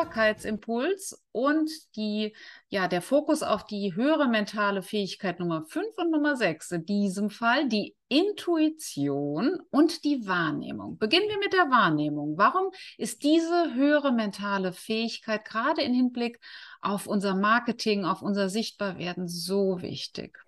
Sichtbarkeitsimpuls und die, ja, der Fokus auf die höhere mentale Fähigkeit Nummer 5 und Nummer 6, in diesem Fall die Intuition und die Wahrnehmung. Beginnen wir mit der Wahrnehmung. Warum ist diese höhere mentale Fähigkeit gerade im Hinblick auf unser Marketing, auf unser Sichtbarwerden so wichtig?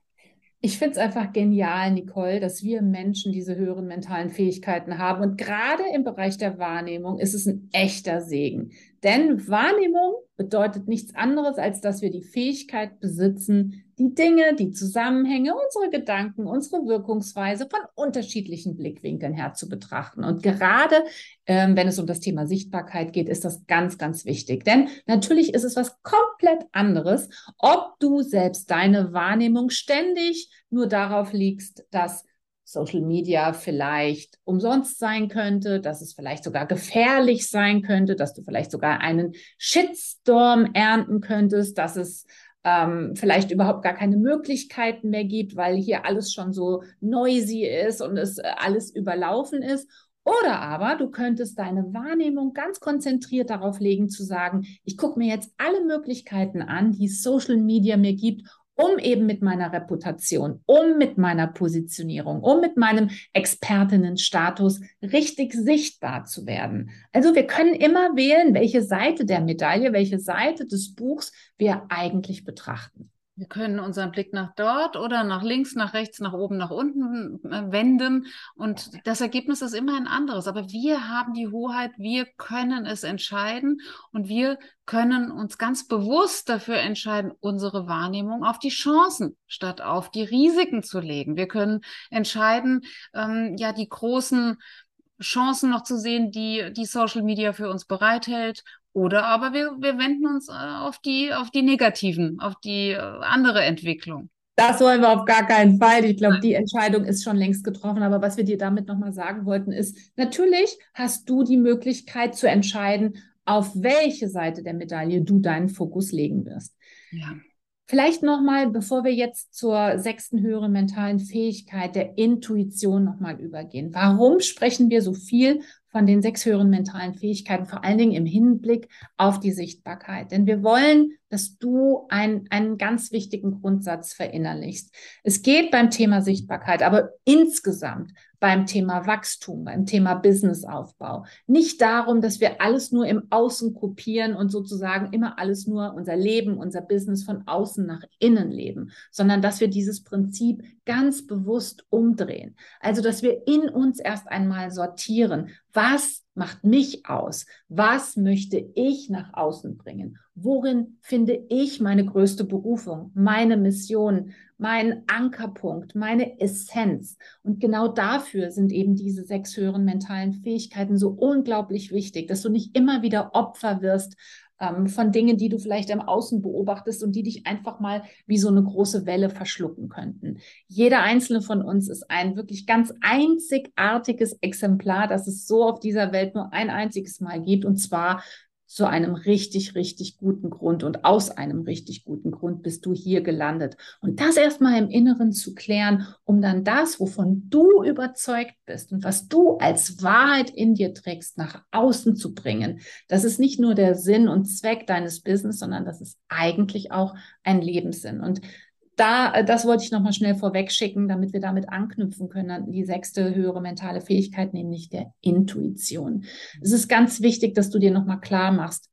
Ich finde es einfach genial, Nicole, dass wir Menschen diese höheren mentalen Fähigkeiten haben. Und gerade im Bereich der Wahrnehmung ist es ein echter Segen. Denn Wahrnehmung bedeutet nichts anderes, als dass wir die Fähigkeit besitzen, die Dinge, die Zusammenhänge, unsere Gedanken, unsere Wirkungsweise von unterschiedlichen Blickwinkeln her zu betrachten. Und gerade ähm, wenn es um das Thema Sichtbarkeit geht, ist das ganz, ganz wichtig. Denn natürlich ist es was komplett anderes, ob du selbst deine Wahrnehmung ständig nur darauf liegst, dass Social Media vielleicht umsonst sein könnte, dass es vielleicht sogar gefährlich sein könnte, dass du vielleicht sogar einen Shitstorm ernten könntest, dass es ähm, vielleicht überhaupt gar keine Möglichkeiten mehr gibt, weil hier alles schon so noisy ist und es äh, alles überlaufen ist. Oder aber du könntest deine Wahrnehmung ganz konzentriert darauf legen, zu sagen, ich gucke mir jetzt alle Möglichkeiten an, die Social Media mir gibt, um eben mit meiner Reputation, um mit meiner Positionierung, um mit meinem Expertinnenstatus richtig sichtbar zu werden. Also wir können immer wählen, welche Seite der Medaille, welche Seite des Buchs wir eigentlich betrachten. Wir können unseren Blick nach dort oder nach links, nach rechts, nach oben, nach unten äh, wenden und das Ergebnis ist immer ein anderes. Aber wir haben die Hoheit, wir können es entscheiden und wir können uns ganz bewusst dafür entscheiden, unsere Wahrnehmung auf die Chancen statt auf die Risiken zu legen. Wir können entscheiden, ähm, ja, die großen Chancen noch zu sehen, die die Social Media für uns bereithält oder aber wir, wir wenden uns äh, auf die, auf die negativen, auf die äh, andere Entwicklung. Das wollen wir auf gar keinen Fall. Ich glaube, die Entscheidung ist schon längst getroffen. Aber was wir dir damit nochmal sagen wollten, ist, natürlich hast du die Möglichkeit zu entscheiden, auf welche Seite der Medaille du deinen Fokus legen wirst. Ja. Vielleicht nochmal, bevor wir jetzt zur sechsten höheren mentalen Fähigkeit der Intuition nochmal übergehen. Warum sprechen wir so viel von den sechs höheren mentalen Fähigkeiten, vor allen Dingen im Hinblick auf die Sichtbarkeit. Denn wir wollen, dass du ein, einen ganz wichtigen Grundsatz verinnerlichst. Es geht beim Thema Sichtbarkeit, aber insgesamt beim Thema Wachstum, beim Thema Businessaufbau. Nicht darum, dass wir alles nur im Außen kopieren und sozusagen immer alles nur unser Leben, unser Business von außen nach innen leben, sondern dass wir dieses Prinzip ganz bewusst umdrehen. Also, dass wir in uns erst einmal sortieren, was macht mich aus? Was möchte ich nach außen bringen? Worin finde ich meine größte Berufung, meine Mission, mein Ankerpunkt, meine Essenz? Und genau dafür sind eben diese sechs höheren mentalen Fähigkeiten so unglaublich wichtig, dass du nicht immer wieder Opfer wirst ähm, von Dingen, die du vielleicht im Außen beobachtest und die dich einfach mal wie so eine große Welle verschlucken könnten. Jeder einzelne von uns ist ein wirklich ganz einzigartiges Exemplar, das es so auf dieser Welt nur ein einziges Mal gibt, und zwar zu einem richtig, richtig guten Grund und aus einem richtig guten Grund bist du hier gelandet. Und das erstmal im Inneren zu klären, um dann das, wovon du überzeugt bist und was du als Wahrheit in dir trägst, nach außen zu bringen. Das ist nicht nur der Sinn und Zweck deines Business, sondern das ist eigentlich auch ein Lebenssinn. Und da, äh, das wollte ich nochmal schnell vorweg schicken, damit wir damit anknüpfen können die sechste höhere mentale Fähigkeit, nämlich der Intuition. Es ist ganz wichtig, dass du dir nochmal klar machst,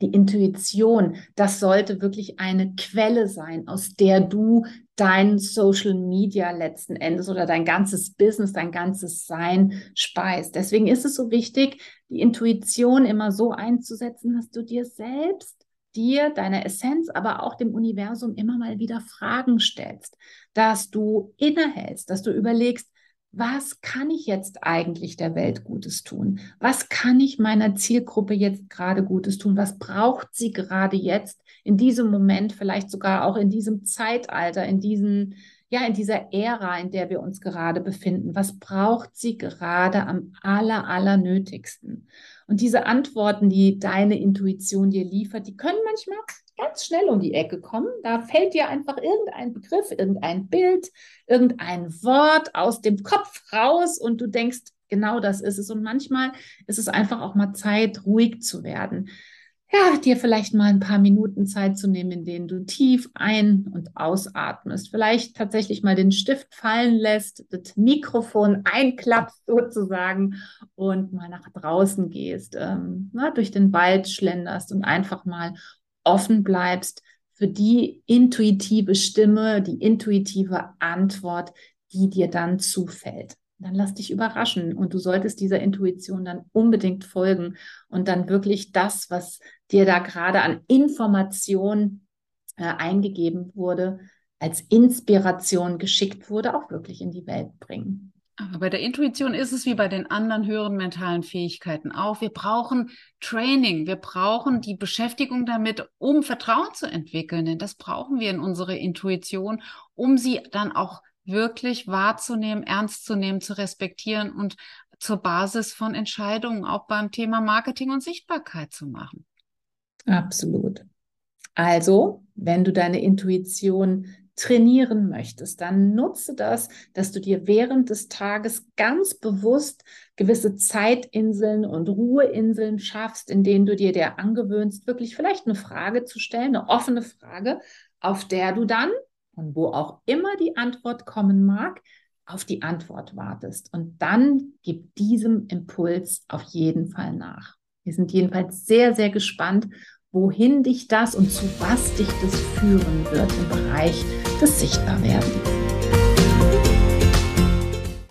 die Intuition, das sollte wirklich eine Quelle sein, aus der du dein Social Media letzten Endes oder dein ganzes Business, dein ganzes Sein speist. Deswegen ist es so wichtig, die Intuition immer so einzusetzen, dass du dir selbst dir, deiner Essenz, aber auch dem Universum immer mal wieder Fragen stellst, dass du innehältst, dass du überlegst, was kann ich jetzt eigentlich der Welt Gutes tun? Was kann ich meiner Zielgruppe jetzt gerade Gutes tun? Was braucht sie gerade jetzt in diesem Moment, vielleicht sogar auch in diesem Zeitalter, in diesen ja, in dieser Ära, in der wir uns gerade befinden? Was braucht sie gerade am aller, aller nötigsten? Und diese Antworten, die deine Intuition dir liefert, die können manchmal ganz schnell um die Ecke kommen. Da fällt dir einfach irgendein Begriff, irgendein Bild, irgendein Wort aus dem Kopf raus und du denkst, genau das ist es. Und manchmal ist es einfach auch mal Zeit, ruhig zu werden ja, dir vielleicht mal ein paar Minuten Zeit zu nehmen, in denen du tief ein- und ausatmest. Vielleicht tatsächlich mal den Stift fallen lässt, das Mikrofon einklappst sozusagen und mal nach draußen gehst, ähm, na, durch den Wald schlenderst und einfach mal offen bleibst für die intuitive Stimme, die intuitive Antwort, die dir dann zufällt dann lass dich überraschen und du solltest dieser Intuition dann unbedingt folgen und dann wirklich das, was dir da gerade an Information äh, eingegeben wurde, als Inspiration geschickt wurde, auch wirklich in die Welt bringen. Aber bei der Intuition ist es wie bei den anderen höheren mentalen Fähigkeiten auch. Wir brauchen Training, wir brauchen die Beschäftigung damit, um Vertrauen zu entwickeln. Denn das brauchen wir in unsere Intuition, um sie dann auch wirklich wahrzunehmen, ernst zu nehmen, zu respektieren und zur Basis von Entscheidungen auch beim Thema Marketing und Sichtbarkeit zu machen. Absolut. Also, wenn du deine Intuition trainieren möchtest, dann nutze das, dass du dir während des Tages ganz bewusst gewisse Zeitinseln und Ruheinseln schaffst, in denen du dir der angewöhnst, wirklich vielleicht eine Frage zu stellen, eine offene Frage, auf der du dann und wo auch immer die Antwort kommen mag, auf die Antwort wartest. Und dann gib diesem Impuls auf jeden Fall nach. Wir sind jedenfalls sehr, sehr gespannt, wohin dich das und zu was dich das führen wird im Bereich des Sichtbarwerdens.